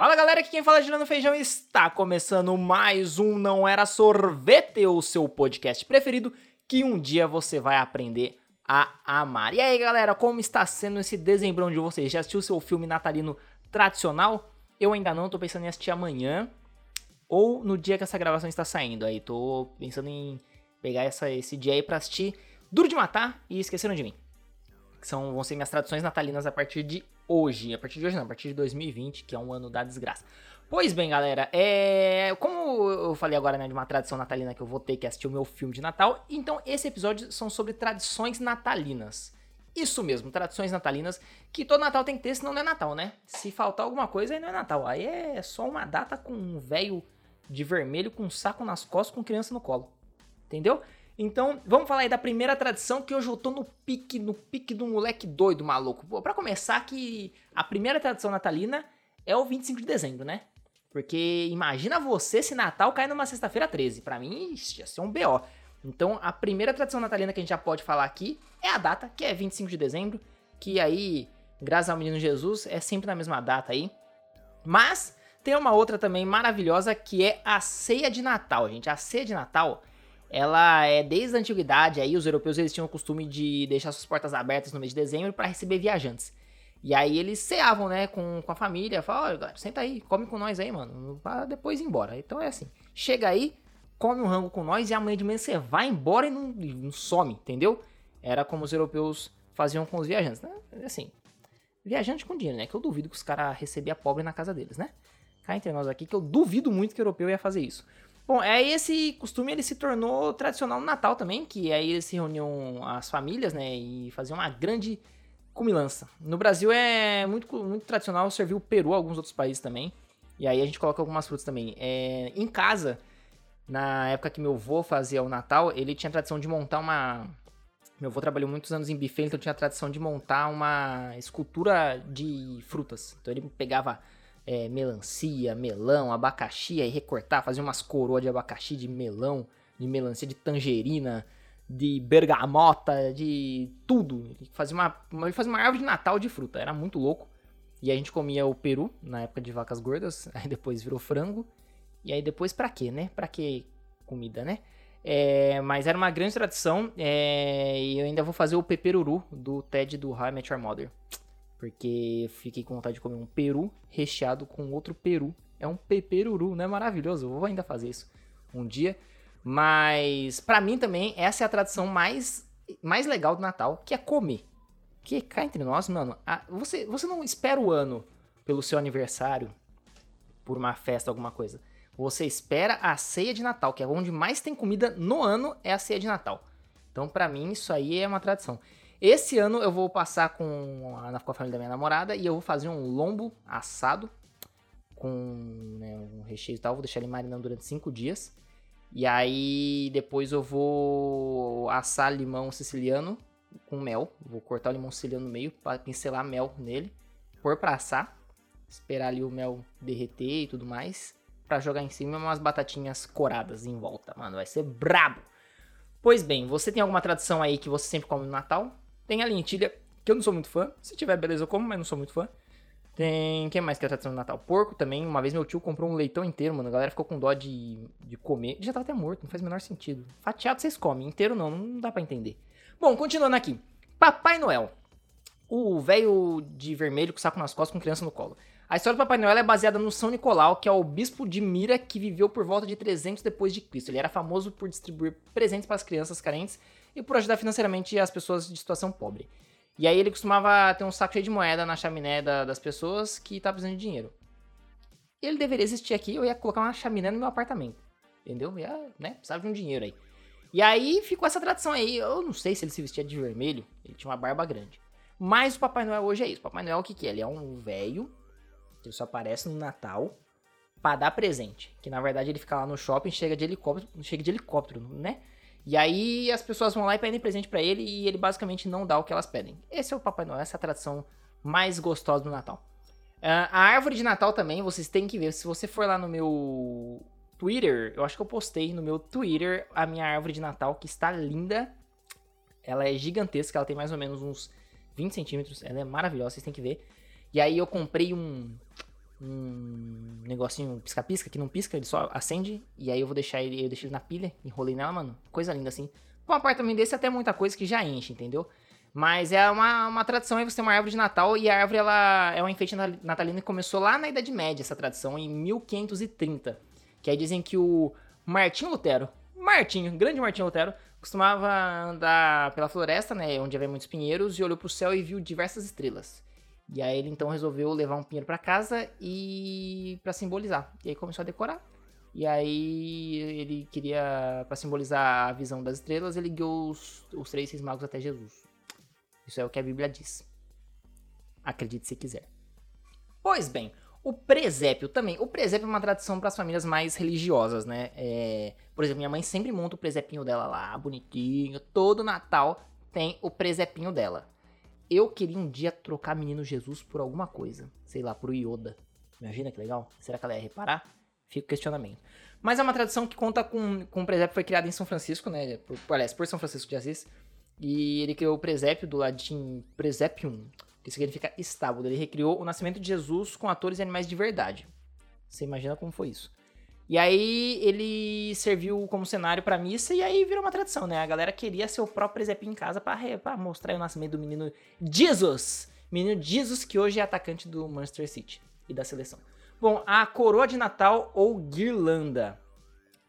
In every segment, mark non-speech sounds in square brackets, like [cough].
Fala galera, aqui quem fala é Girando Feijão está começando mais um Não Era Sorvete, o seu podcast preferido que um dia você vai aprender a amar. E aí galera, como está sendo esse dezembrão de vocês? Já assistiu seu filme natalino tradicional? Eu ainda não, tô pensando em assistir amanhã ou no dia que essa gravação está saindo. Aí tô pensando em pegar essa, esse dia aí pra assistir Duro de Matar e Esqueceram de Mim. Que são, vão ser minhas traduções natalinas a partir de hoje. A partir de hoje não, a partir de 2020, que é um ano da desgraça. Pois bem, galera, é... como eu falei agora né, de uma tradição natalina que eu vou ter que assistir o meu filme de Natal, então esse episódio são sobre tradições natalinas. Isso mesmo, tradições natalinas, que todo Natal tem que ter, senão não é Natal, né? Se faltar alguma coisa, aí não é Natal. Aí é só uma data com um velho de vermelho com um saco nas costas com criança no colo. Entendeu? Então, vamos falar aí da primeira tradição que hoje eu tô no pique, no pique do moleque doido, maluco. Pô, pra começar que a primeira tradição natalina é o 25 de dezembro, né? Porque imagina você se Natal cai numa sexta-feira 13. Para mim, isso ia ser um BO. Então, a primeira tradição natalina que a gente já pode falar aqui é a data, que é 25 de dezembro, que aí, graças ao menino Jesus, é sempre na mesma data aí. Mas tem uma outra também maravilhosa que é a ceia de Natal, gente. A ceia de Natal ela é desde a antiguidade, aí os europeus eles tinham o costume de deixar suas portas abertas no mês de dezembro para receber viajantes. E aí eles ceavam, né, com, com a família, falavam, olha, galera, senta aí, come com nós aí, mano, pra depois ir embora. Então é assim, chega aí, come um rango com nós e amanhã de manhã você vai embora e não, não some, entendeu? Era como os europeus faziam com os viajantes, né? Assim, viajante com dinheiro, né? Que eu duvido que os caras recebiam pobre na casa deles, né? Cá entre nós aqui, que eu duvido muito que o europeu ia fazer isso. Bom, aí esse costume ele se tornou tradicional no Natal também, que aí eles se reuniam as famílias, né, e faziam uma grande comilança. No Brasil é muito, muito tradicional servir o peru, alguns outros países também. E aí a gente coloca algumas frutas também. É, em casa, na época que meu avô fazia o Natal, ele tinha a tradição de montar uma. Meu avô trabalhou muitos anos em buffet, então tinha a tradição de montar uma escultura de frutas. Então ele pegava é, melancia, melão, abacaxi, aí recortar, fazer umas coroas de abacaxi, de melão, de melancia, de tangerina, de bergamota, de tudo. Ele fazia uma, ele fazia uma árvore de Natal de fruta, era muito louco. E a gente comia o peru na época de vacas gordas, [laughs] aí depois virou frango. E aí depois pra quê, né? Pra que comida, né? É, mas era uma grande tradição é, e eu ainda vou fazer o peperuru do TED do How I Met Your Mother. Porque fiquei com vontade de comer um peru recheado com outro peru. É um peperuru, não é maravilhoso? Eu vou ainda fazer isso um dia. Mas para mim também essa é a tradição mais mais legal do Natal, que é comer. Que cá entre nós, mano, a, você você não espera o ano pelo seu aniversário, por uma festa, alguma coisa. Você espera a ceia de Natal, que é onde mais tem comida no ano, é a ceia de Natal. Então, para mim, isso aí é uma tradição. Esse ano eu vou passar com a, com a família da minha namorada e eu vou fazer um lombo assado com né, um recheio e tal. Vou deixar ele marinando durante 5 dias. E aí depois eu vou assar limão siciliano com mel. Vou cortar o limão siciliano no meio para pincelar mel nele, pôr para assar, esperar ali o mel derreter e tudo mais, para jogar em cima umas batatinhas coradas em volta. Mano, vai ser brabo. Pois bem, você tem alguma tradição aí que você sempre come no Natal? Tem a lentilha, que eu não sou muito fã. Se tiver, beleza, eu como, mas não sou muito fã. Tem. Quem mais que é tradição do Natal? Porco também. Uma vez meu tio comprou um leitão inteiro, mano. A galera ficou com dó de, de comer. Já tava até morto, não faz o menor sentido. Fatiado vocês comem, inteiro não, não dá para entender. Bom, continuando aqui. Papai Noel. O velho de vermelho com saco nas costas com criança no colo. A história do Papai Noel é baseada no São Nicolau, que é o bispo de Mira que viveu por volta de 300 depois de Cristo. Ele era famoso por distribuir presentes para as crianças carentes e por ajudar financeiramente as pessoas de situação pobre. E aí ele costumava ter um saco cheio de moeda na chaminé da, das pessoas que estavam precisando de dinheiro. Ele deveria existir aqui, eu ia colocar uma chaminé no meu apartamento. Entendeu? Ia, né? Precisava de um dinheiro aí. E aí ficou essa tradição aí. Eu não sei se ele se vestia de vermelho, ele tinha uma barba grande. Mas o Papai Noel hoje é isso. O Papai Noel o que, que é? Ele é um velho que só aparece no Natal para dar presente. Que na verdade ele fica lá no shopping, chega de helicóptero, chega de helicóptero, né? E aí as pessoas vão lá e pedem presente para ele e ele basicamente não dá o que elas pedem. Esse é o Papai Noel, essa é a tradição mais gostosa do Natal. Uh, a árvore de Natal também, vocês têm que ver. Se você for lá no meu Twitter, eu acho que eu postei no meu Twitter a minha árvore de Natal, que está linda. Ela é gigantesca, ela tem mais ou menos uns 20 centímetros. Ela é maravilhosa, vocês têm que ver. E aí eu comprei um, um negocinho pisca-pisca que não pisca, ele só acende. E aí eu vou deixar ele, eu deixo ele na pilha, enrolei nela, mano. Coisa linda assim. Um apartamento desse até muita coisa que já enche, entendeu? Mas é uma, uma tradição aí você ter uma árvore de Natal e a árvore ela é um enfeite natalino que começou lá na Idade Média, essa tradição, em 1530. Que aí dizem que o Martinho Lutero, Martinho, grande Martinho Lutero, costumava andar pela floresta, né, onde havia muitos pinheiros, e olhou pro céu e viu diversas estrelas. E aí ele então resolveu levar um pinheiro para casa e para simbolizar. E aí começou a decorar. E aí ele queria, para simbolizar a visão das estrelas, ele guiou os, os três reis magos até Jesus. Isso é o que a Bíblia diz. Acredite se quiser. Pois bem, o presépio também. O presépio é uma tradição para as famílias mais religiosas, né? É, por exemplo, minha mãe sempre monta o presépio dela lá, bonitinho. Todo Natal tem o presépio dela. Eu queria um dia trocar menino Jesus por alguma coisa. Sei lá, por Yoda. Imagina que legal. Será que ela ia reparar? Fica o questionamento. Mas é uma tradição que conta com, com o presépio foi criado em São Francisco, né? Por, aliás, por São Francisco de Assis. E ele criou o presépio do latim presepium, que significa estábulo. Ele recriou o nascimento de Jesus com atores e animais de verdade. Você imagina como foi isso. E aí ele serviu como cenário para missa e aí virou uma tradição, né? A galera queria seu próprio presépio em casa para mostrar o nascimento do menino Jesus. Menino Jesus que hoje é atacante do Manchester City e da seleção. Bom, a coroa de Natal ou guirlanda.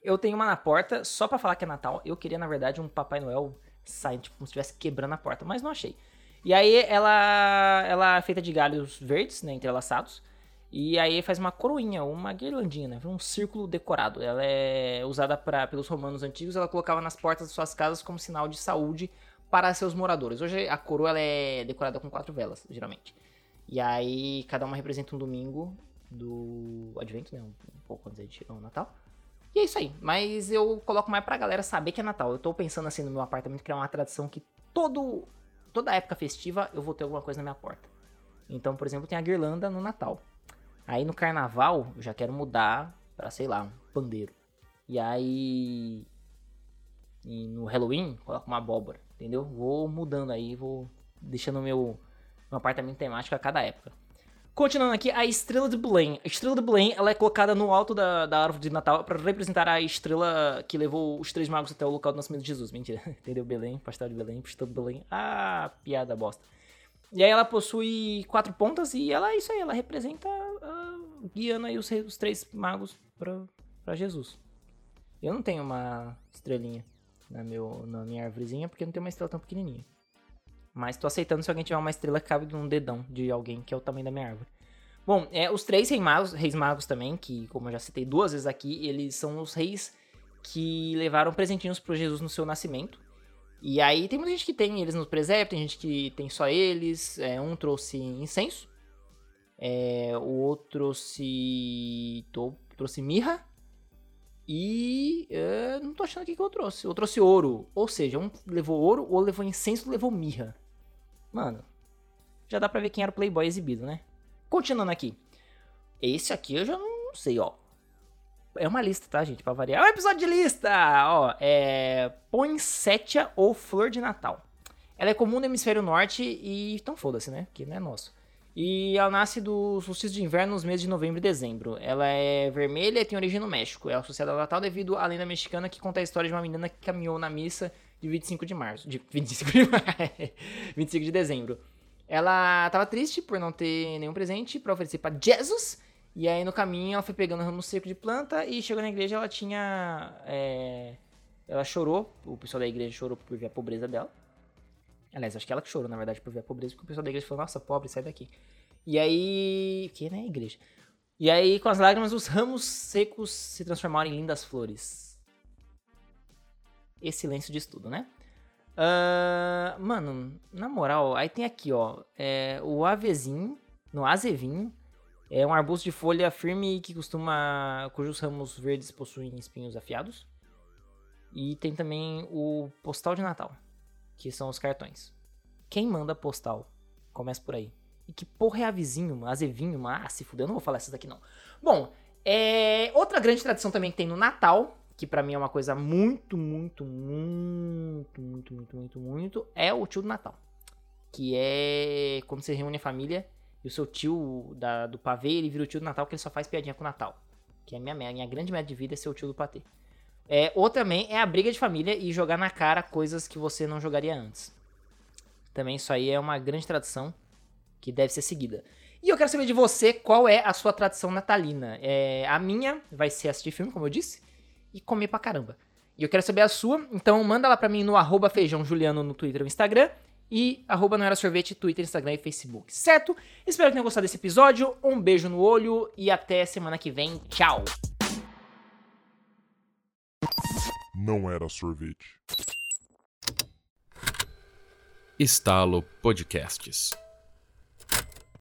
Eu tenho uma na porta só para falar que é Natal. Eu queria, na verdade, um Papai Noel saindo, tipo, como se estivesse quebrando a porta, mas não achei. E aí ela, ela é feita de galhos verdes, né, entrelaçados. E aí faz uma coroinha, uma guirlandinha, né? Um círculo decorado. Ela é usada pra, pelos romanos antigos, ela colocava nas portas de suas casas como sinal de saúde para seus moradores. Hoje a coroa é decorada com quatro velas, geralmente. E aí cada uma representa um domingo do advento, né? Um, um pouco antes de o Natal. E é isso aí. Mas eu coloco mais pra galera saber que é Natal. Eu tô pensando assim no meu apartamento criar uma tradição que todo toda época festiva eu vou ter alguma coisa na minha porta. Então, por exemplo, tem a guirlanda no Natal. Aí no carnaval, eu já quero mudar pra, sei lá, um pandeiro. E aí. E no Halloween, coloco uma abóbora, entendeu? Vou mudando aí, vou deixando meu, meu apartamento temático a cada época. Continuando aqui, a estrela de Belém. A estrela de Belém ela é colocada no alto da, da árvore de Natal para representar a estrela que levou os três magos até o local do nascimento de Jesus. Mentira, [laughs] entendeu? Belém, pastel de Belém, pastel de Belém. Ah, piada bosta. E aí ela possui quatro pontas e ela é isso aí, ela representa guiando aí os, os três magos para Jesus. Eu não tenho uma estrelinha na, meu, na minha árvorezinha porque não tem uma estrela tão pequenininha. Mas tô aceitando se alguém tiver uma estrela que cabe num dedão de alguém, que é o tamanho da minha árvore. Bom, é, os três reis magos, reis magos também, que como eu já citei duas vezes aqui, eles são os reis que levaram presentinhos para Jesus no seu nascimento. E aí tem muita gente que tem eles no presépio, tem gente que tem só eles. É, um trouxe incenso, é, o outro trouxe. Trouxe mirra. E é, não tô achando aqui que eu trouxe. Eu trouxe ouro. Ou seja, um levou ouro, ou levou incenso, levou mirra. Mano, já dá pra ver quem era o Playboy exibido, né? Continuando aqui. Esse aqui eu já não sei, ó. É uma lista, tá, gente? Pra variar. É um episódio de lista! Ó, é. Poinsettia ou flor de Natal. Ela é comum no hemisfério norte e. Então foda-se, né? Que não é nosso. E ela nasce do solstício de inverno nos meses de novembro e dezembro. Ela é vermelha e tem origem no México. É associada ao Natal devido à lenda mexicana que conta a história de uma menina que caminhou na missa de 25 de março. De 25 de, 25 [laughs] de dezembro. Ela tava triste por não ter nenhum presente para oferecer para Jesus e aí no caminho ela foi pegando ramo seco de planta e chegou na igreja ela tinha. É... Ela chorou, o pessoal da igreja chorou por ver a pobreza dela. Aliás, acho que ela que chorou, na verdade, por ver a pobreza, porque o pessoal da igreja falou, nossa, pobre, sai daqui. E aí. Que né, igreja? E aí, com as lágrimas, os ramos secos se transformaram em lindas flores. E silêncio de tudo, né? Uh, mano, na moral, aí tem aqui, ó. É, o avezinho, no azevinho, é um arbusto de folha firme que costuma. cujos ramos verdes possuem espinhos afiados. E tem também o postal de Natal, que são os cartões. Quem manda postal? Começa por aí. E que porra é avizinho, azevinho, ah, se fudeu, eu não vou falar essas daqui não. Bom, é... outra grande tradição também que tem no Natal, que para mim é uma coisa muito, muito, muito, muito, muito, muito, muito, é o tio do Natal. Que é quando você reúne a família E o seu tio da, do pavê, ele vira o tio do Natal que ele só faz piadinha com o Natal. Que é a minha, minha grande meta de vida é ser o tio do patê. É, ou também é a briga de família e jogar na cara coisas que você não jogaria antes. Também isso aí é uma grande tradição que deve ser seguida. E eu quero saber de você qual é a sua tradição natalina. É, a minha vai ser assistir filme, como eu disse, e comer pra caramba. E eu quero saber a sua, então manda lá pra mim no arroba feijãojuliano no Twitter ou Instagram e arroba não era sorvete, Twitter, Instagram e Facebook, certo? Espero que tenham gostado desse episódio, um beijo no olho e até semana que vem, tchau! Não era sorvete. Estalo Podcasts.